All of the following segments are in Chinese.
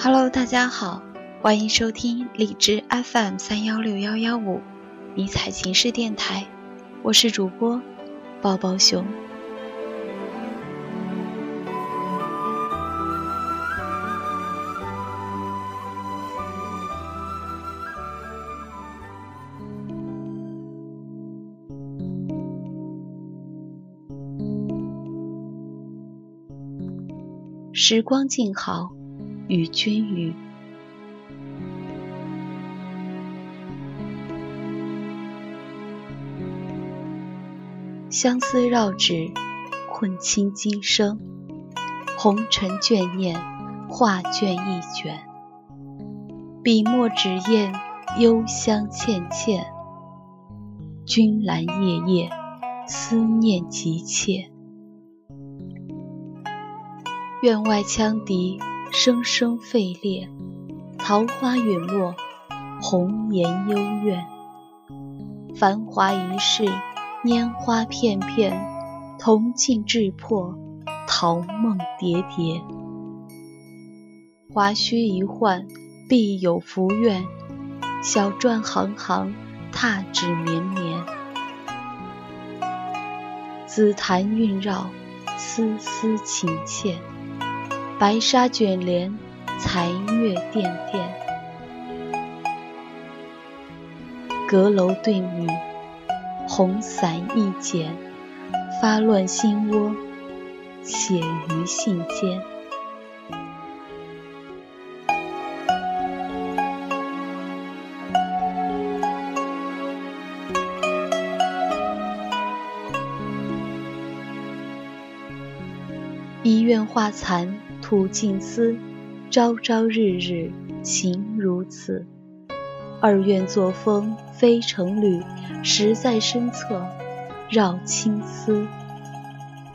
Hello，大家好，欢迎收听荔枝 FM 三幺六幺幺五迷彩情事电台，我是主播抱抱熊。时光静好。与君语，相思绕指，困倾今生。红尘眷念，画卷一卷。笔墨纸砚，幽香倩倩。君兰夜夜，思念急切。院外羌笛。声声沸烈，桃花陨落，红颜幽怨。繁华一世，拈花片片，铜镜炙破，桃梦叠叠。华胥一换，必有福愿。小篆行行，踏纸绵绵。紫檀晕绕，丝丝情切。白纱卷帘，残月殿殿。阁楼对雨，红伞一剪，发乱心窝，写于信笺。一院画残。吐尽思，朝朝日日情如此。二愿作风非成侣，实在身侧绕青丝。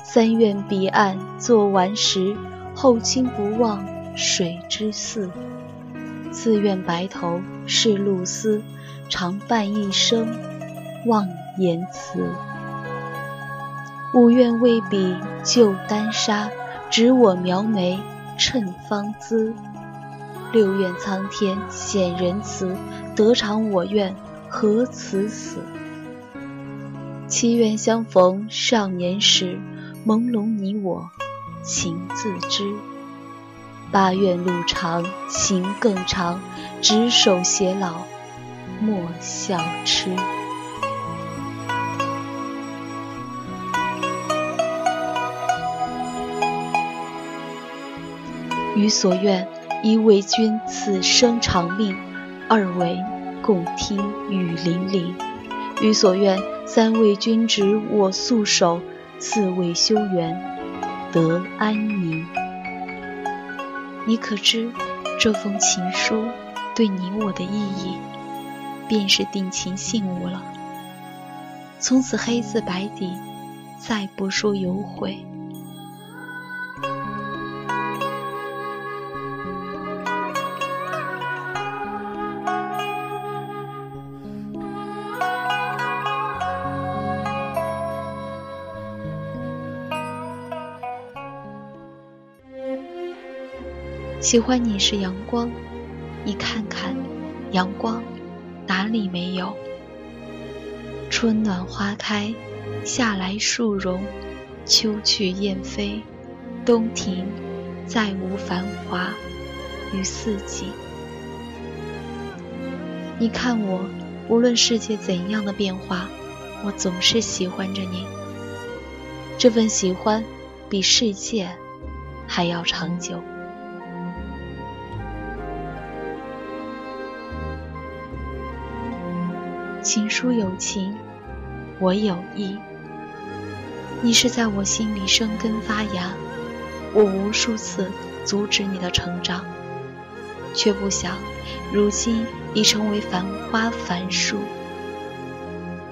三愿彼岸作顽石，后卿不忘水之涘。四愿白头是露丝，常伴一生忘言辞。五愿为笔就丹砂。指我描眉衬芳姿，六愿苍天显仁慈，得偿我愿何辞死？七愿相逢少年时，朦胧你我情自知。八愿路长情更长，执手偕老莫笑痴。予所愿，一为君此生长命；二为共听雨霖铃。予所愿，三为君执我素手；四为修缘得安宁。你可知这封情书对你我的意义，便是定情信物了。从此黑字白底，再不说有悔。喜欢你是阳光，你看看，阳光哪里没有？春暖花开，夏来树荣，秋去雁飞，冬停，再无繁华与四季。你看我，无论世界怎样的变化，我总是喜欢着你。这份喜欢，比世界还要长久。情书有情，我有意。你是在我心里生根发芽，我无数次阻止你的成长，却不想如今已成为繁花繁树，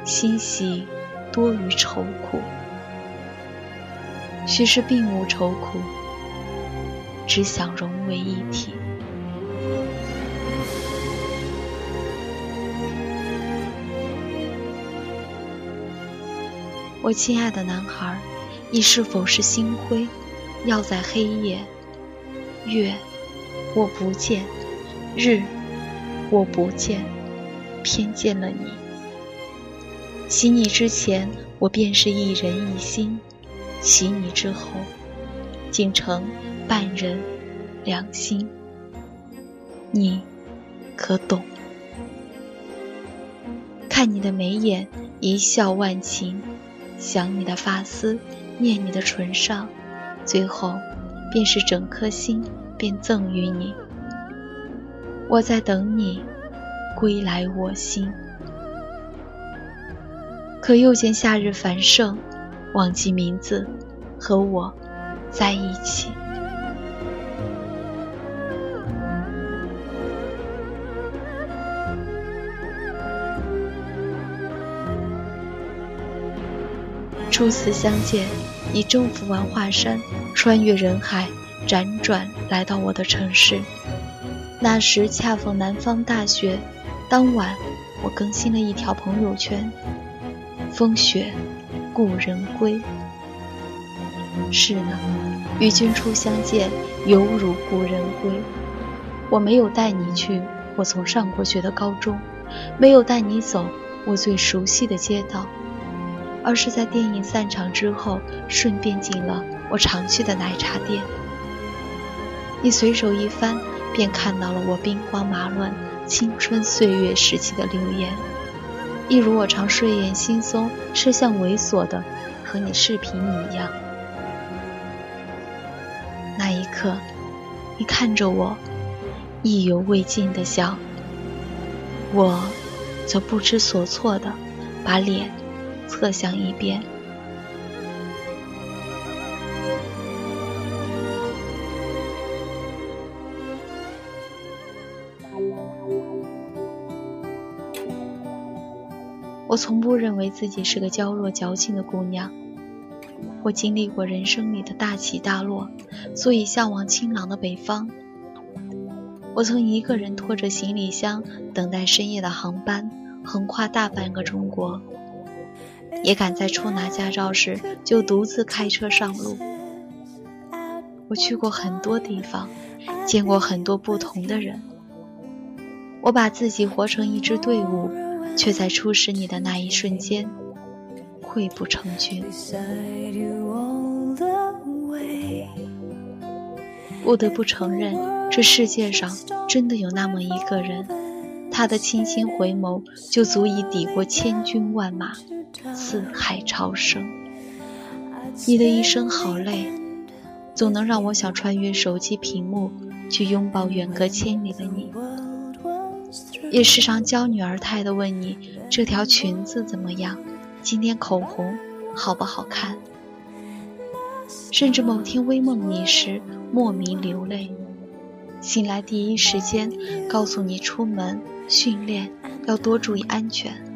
欣喜多于愁苦。许是并无愁苦，只想融为一体。我亲爱的男孩，你是否是星辉，耀在黑夜？月我不见；日，我不见，偏见了你。洗你之前，我便是一人一心；洗你之后，竟成半人两心。你可懂？看你的眉眼，一笑万情；想你的发丝，念你的唇上，最后便是整颗心便赠予你。我在等你归来我心，可又见夏日繁盛，忘记名字，和我在一起。初次相见，已征服完华山，穿越人海，辗转来到我的城市。那时恰逢南方大雪，当晚我更新了一条朋友圈：“风雪，故人归。”是呢，与君初相见，犹如故人归。我没有带你去我从上过学的高中，没有带你走我最熟悉的街道。而是在电影散场之后，顺便进了我常去的奶茶店。你随手一翻，便看到了我兵荒马乱、青春岁月时期的留言，一如我常睡眼惺忪、吃相猥琐的和你视频一样。那一刻，你看着我，意犹未尽的笑，我则不知所措的把脸。侧向一边，我从不认为自己是个娇弱矫情的姑娘。我经历过人生里的大起大落，所以向往清朗的北方。我曾一个人拖着行李箱，等待深夜的航班，横跨大半个中国。也敢在初拿驾照时就独自开车上路。我去过很多地方，见过很多不同的人。我把自己活成一支队伍，却在初识你的那一瞬间溃不成军。不得不承认，这世界上真的有那么一个人，他的倾心回眸就足以抵过千军万马。四海潮生，你的一生好累，总能让我想穿越手机屏幕去拥抱远隔千里的你。也时常娇女儿态的问你这条裙子怎么样，今天口红好不好看？甚至某天微梦你时莫名流泪，醒来第一时间告诉你出门训练要多注意安全。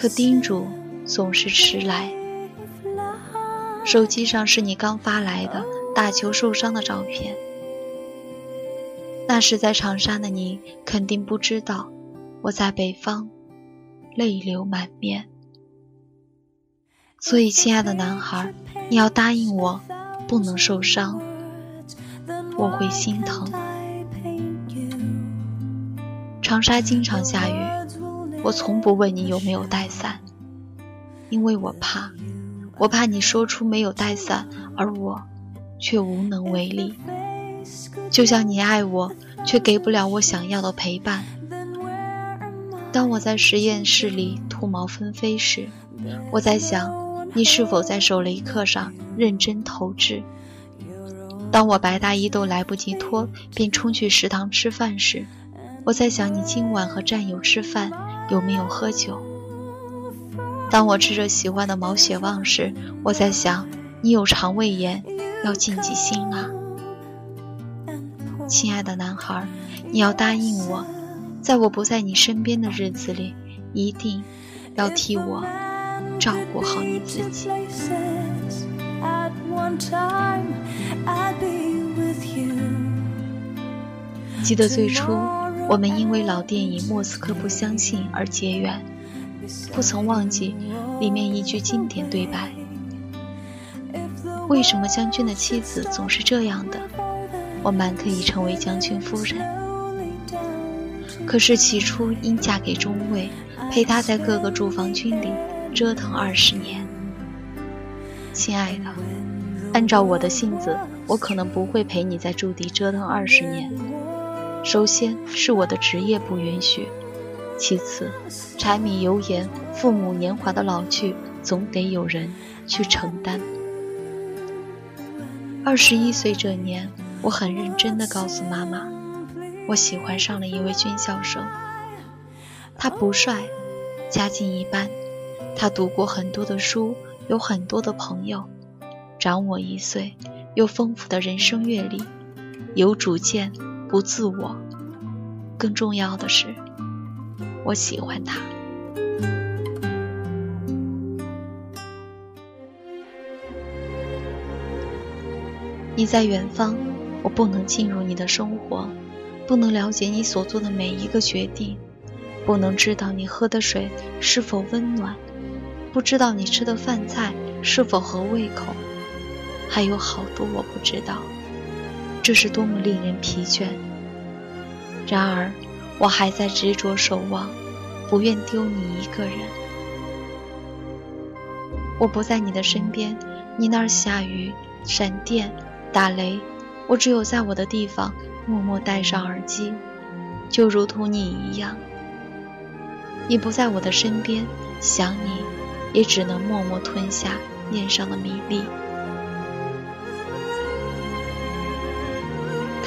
可叮嘱总是迟来。手机上是你刚发来的打球受伤的照片，那时在长沙的你肯定不知道，我在北方，泪流满面。所以，亲爱的男孩，你要答应我，不能受伤，我会心疼。长沙经常下雨。我从不问你有没有带伞，因为我怕，我怕你说出没有带伞，而我却无能为力。就像你爱我，却给不了我想要的陪伴。当我在实验室里兔毛纷飞时，我在想你是否在手雷课上认真投掷。当我白大衣都来不及脱，便冲去食堂吃饭时，我在想你今晚和战友吃饭。有没有喝酒？当我吃着喜欢的毛血旺时，我在想，你有肠胃炎，要谨记心啊。亲爱的男孩，你要答应我，在我不在你身边的日子里，一定要替我照顾好你自己。记得最初。我们因为老电影《莫斯科不相信》而结缘，不曾忘记里面一句经典对白：“为什么将军的妻子总是这样的？我满可以成为将军夫人。可是起初因嫁给中尉，陪他在各个驻防军里折腾二十年。亲爱的，按照我的性子，我可能不会陪你在驻地折腾二十年。首先是我的职业不允许，其次，柴米油盐、父母年华的老去，总得有人去承担。二十一岁这年，我很认真地告诉妈妈，我喜欢上了一位军校生。他不帅，家境一般，他读过很多的书，有很多的朋友，长我一岁，有丰富的人生阅历，有主见，不自我。更重要的是，我喜欢他。你在远方，我不能进入你的生活，不能了解你所做的每一个决定，不能知道你喝的水是否温暖，不知道你吃的饭菜是否合胃口，还有好多我不知道，这是多么令人疲倦。然而，我还在执着守望，不愿丢你一个人。我不在你的身边，你那儿下雨，闪电。打雷，我只有在我的地方默默戴上耳机，就如同你一样。你不在我的身边，想你，也只能默默吞下面上的米粒。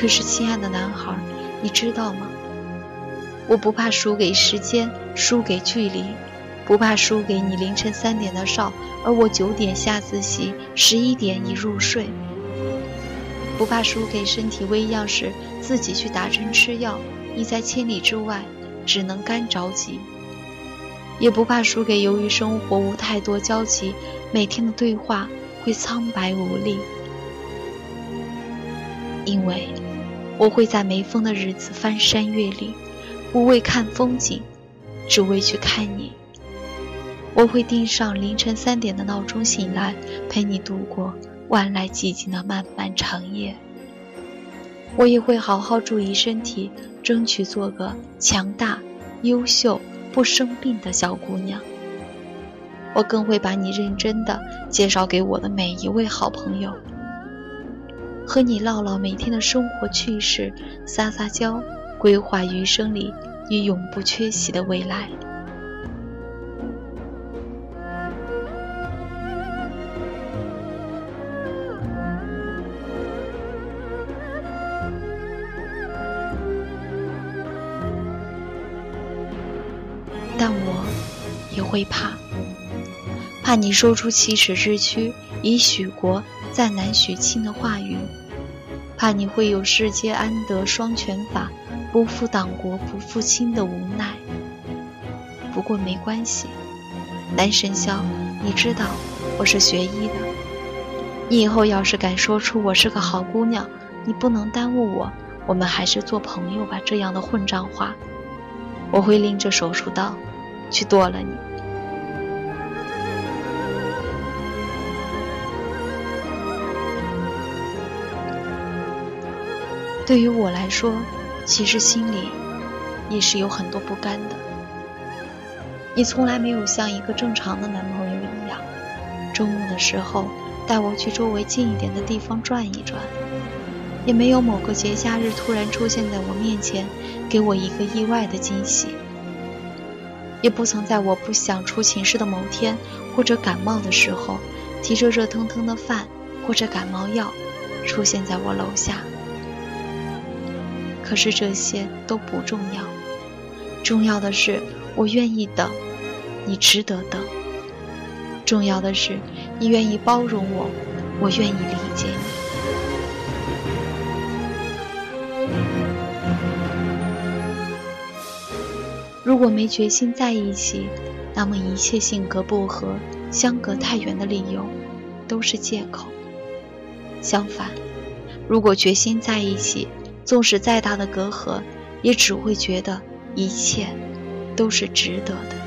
可是，亲爱的男孩，你知道吗？我不怕输给时间，输给距离，不怕输给你凌晨三点的哨，而我九点下自习，十一点已入睡。不怕输给身体微恙时自己去打针吃药，你在千里之外只能干着急；也不怕输给由于生活无太多交集，每天的对话会苍白无力。因为我会在没风的日子翻山越岭，不为看风景，只为去看你。我会定上凌晨三点的闹钟醒来，陪你度过。万籁寂静的漫漫长夜，我也会好好注意身体，争取做个强大、优秀、不生病的小姑娘。我更会把你认真的介绍给我的每一位好朋友，和你唠唠每天的生活趣事，撒撒娇，规划余生里你永不缺席的未来。但我也会怕，怕你说出奇耻之躯，以许国再难许亲的话语；怕你会有世间安得双全法，不负党国不负卿的无奈。不过没关系，南神霄，你知道我是学医的，你以后要是敢说出我是个好姑娘，你不能耽误我，我们还是做朋友吧。这样的混账话，我会拎着手术刀。去剁了你。对于我来说，其实心里也是有很多不甘的。你从来没有像一个正常的男朋友一样，周末的时候带我去周围近一点的地方转一转，也没有某个节假日突然出现在我面前，给我一个意外的惊喜。也不曾在我不想出寝室的某天，或者感冒的时候，提着热腾腾的饭或者感冒药，出现在我楼下。可是这些都不重要，重要的是我愿意等，你值得等。重要的是你愿意包容我，我愿意理解你。如果没决心在一起，那么一切性格不合、相隔太远的理由都是借口。相反，如果决心在一起，纵使再大的隔阂，也只会觉得一切都是值得的。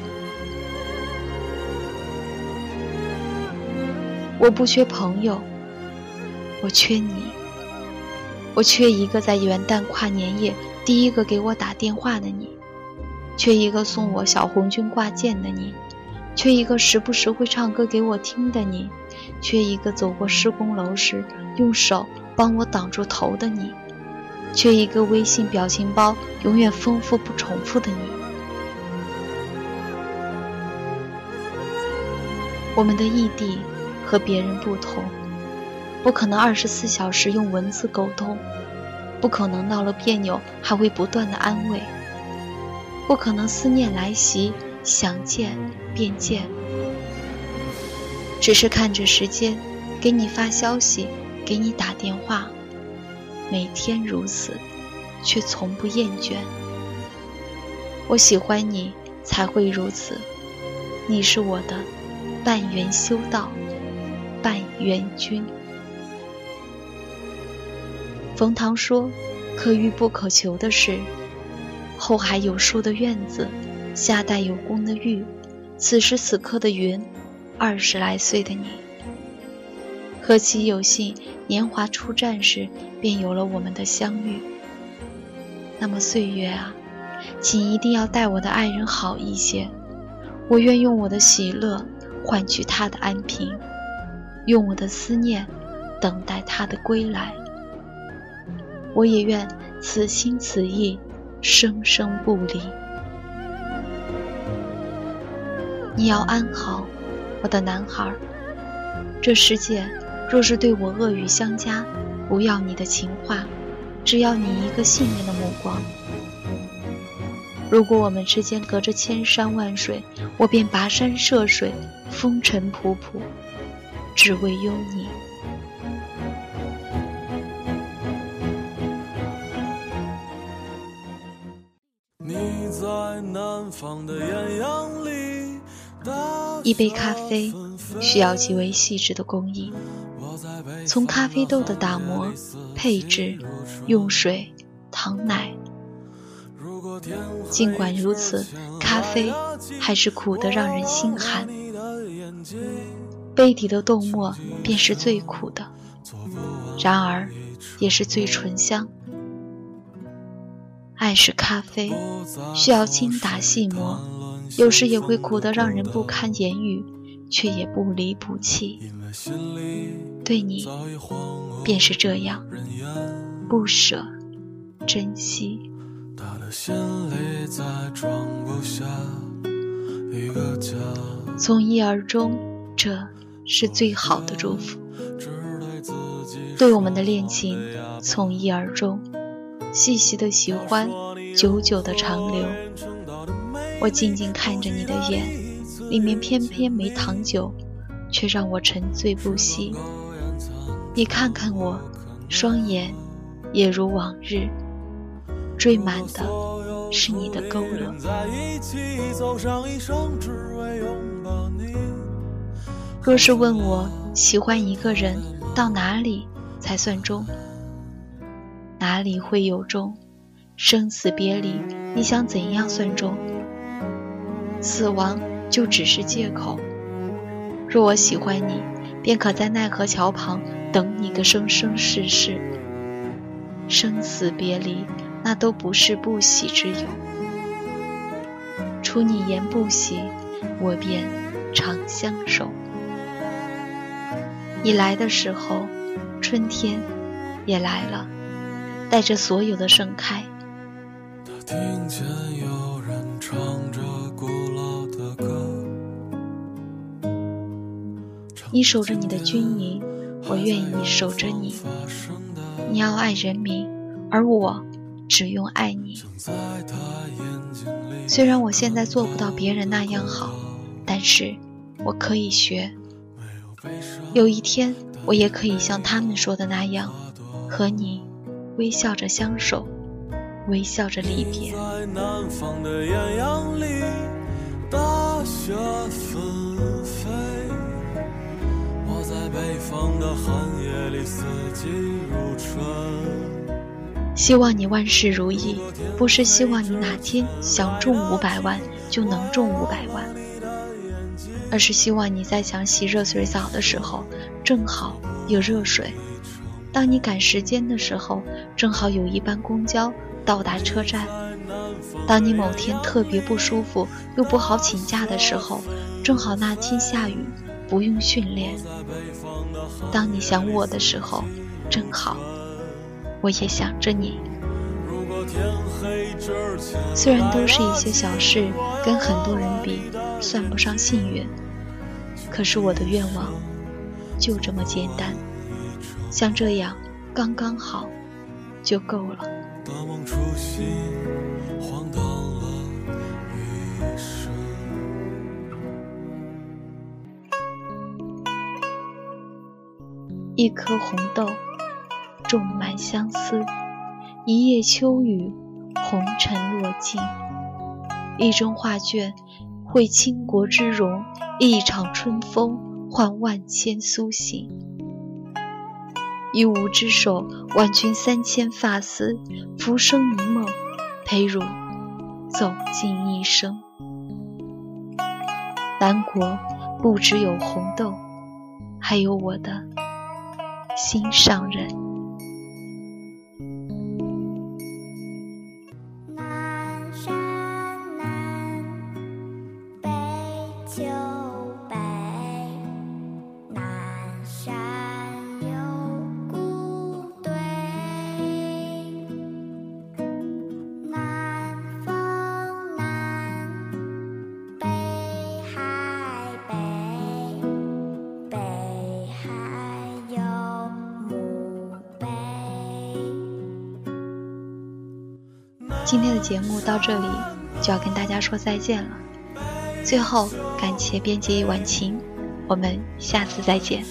我不缺朋友，我缺你。我缺一个在元旦跨年夜第一个给我打电话的你，缺一个送我小红军挂件的你，缺一个时不时会唱歌给我听的你，缺一个走过施工楼时用手帮我挡住头的你，缺一个微信表情包永远丰富不重复的你。我们的异地和别人不同，不可能二十四小时用文字沟通，不可能闹了别扭还会不断的安慰，不可能思念来袭想见便见，只是看着时间，给你发消息，给你打电话，每天如此，却从不厌倦。我喜欢你，才会如此，你是我的。半缘修道，半缘君。冯唐说：“可遇不可求的事，后海有树的院子，夏代有宫的玉，此时此刻的云，二十来岁的你，何其有幸，年华初绽时便有了我们的相遇。那么岁月啊，请一定要待我的爱人好一些，我愿用我的喜乐。”换取他的安平，用我的思念等待他的归来。我也愿此心此意，生生不离。你要安好，我的男孩。这世界若是对我恶语相加，不要你的情话，只要你一个信任的目光。如果我们之间隔着千山万水，我便跋山涉水，风尘仆仆，只为拥你。一杯咖啡需要极为细致的工艺，从咖啡豆的打磨、配置、用水、糖奶。尽管如此，咖啡还是苦得让人心寒。杯底的豆沫便是最苦的，然而也是最醇香。爱是咖啡，需要精打细磨，有时也会苦得让人不堪言语，却也不离不弃。对你，便是这样，不舍，珍惜。从一而终，这是最好的祝福。对我们的恋情，从一而终，细细的喜欢，久久的长留。我静静看着你的眼，里面偏偏没糖酒，却让我沉醉不息。你看看我，双眼也如往日。缀满的是你的勾勒。若是问我喜欢一个人到哪里才算终，哪里会有终？生死别离，你想怎样算终？死亡就只是借口。若我喜欢你，便可在奈何桥旁等你个生生世世。生死别离。那都不是不喜之有。除你言不喜，我便长相守。你来的时候，春天也来了，带着所有的盛开。听见有人唱着古老的歌你守着你的军营，我愿意守着你。你要爱人民，而我。只用爱你。虽然我现在做不到别人那样好，但是我可以学。有一天，我也可以像他们说的那样，和你微笑着相守，微笑着离别。我在北方的寒夜里，四季如春。希望你万事如意，不是希望你哪天想中五百万就能中五百万，而是希望你在想洗热水澡的时候，正好有热水，当你赶时间的时候，正好有一班公交到达车站；当你某天特别不舒服又不好请假的时候，正好那天下雨，不用训练；当你想我的时候，正好我也想着你。虽然都是一些小事，跟很多人比算不上幸运，可是我的愿望就这么简单，像这样刚刚好就够了。一颗红豆，种满相思。一夜秋雨，红尘落尽；一张画卷，绘倾国之容；一场春风，换万千苏醒。一舞之手，挽君三千发丝；浮生一梦，陪汝走尽一生。南国不只有红豆，还有我的心上人。今天的节目到这里就要跟大家说再见了。最后，感谢编辑晚晴，我们下次再见。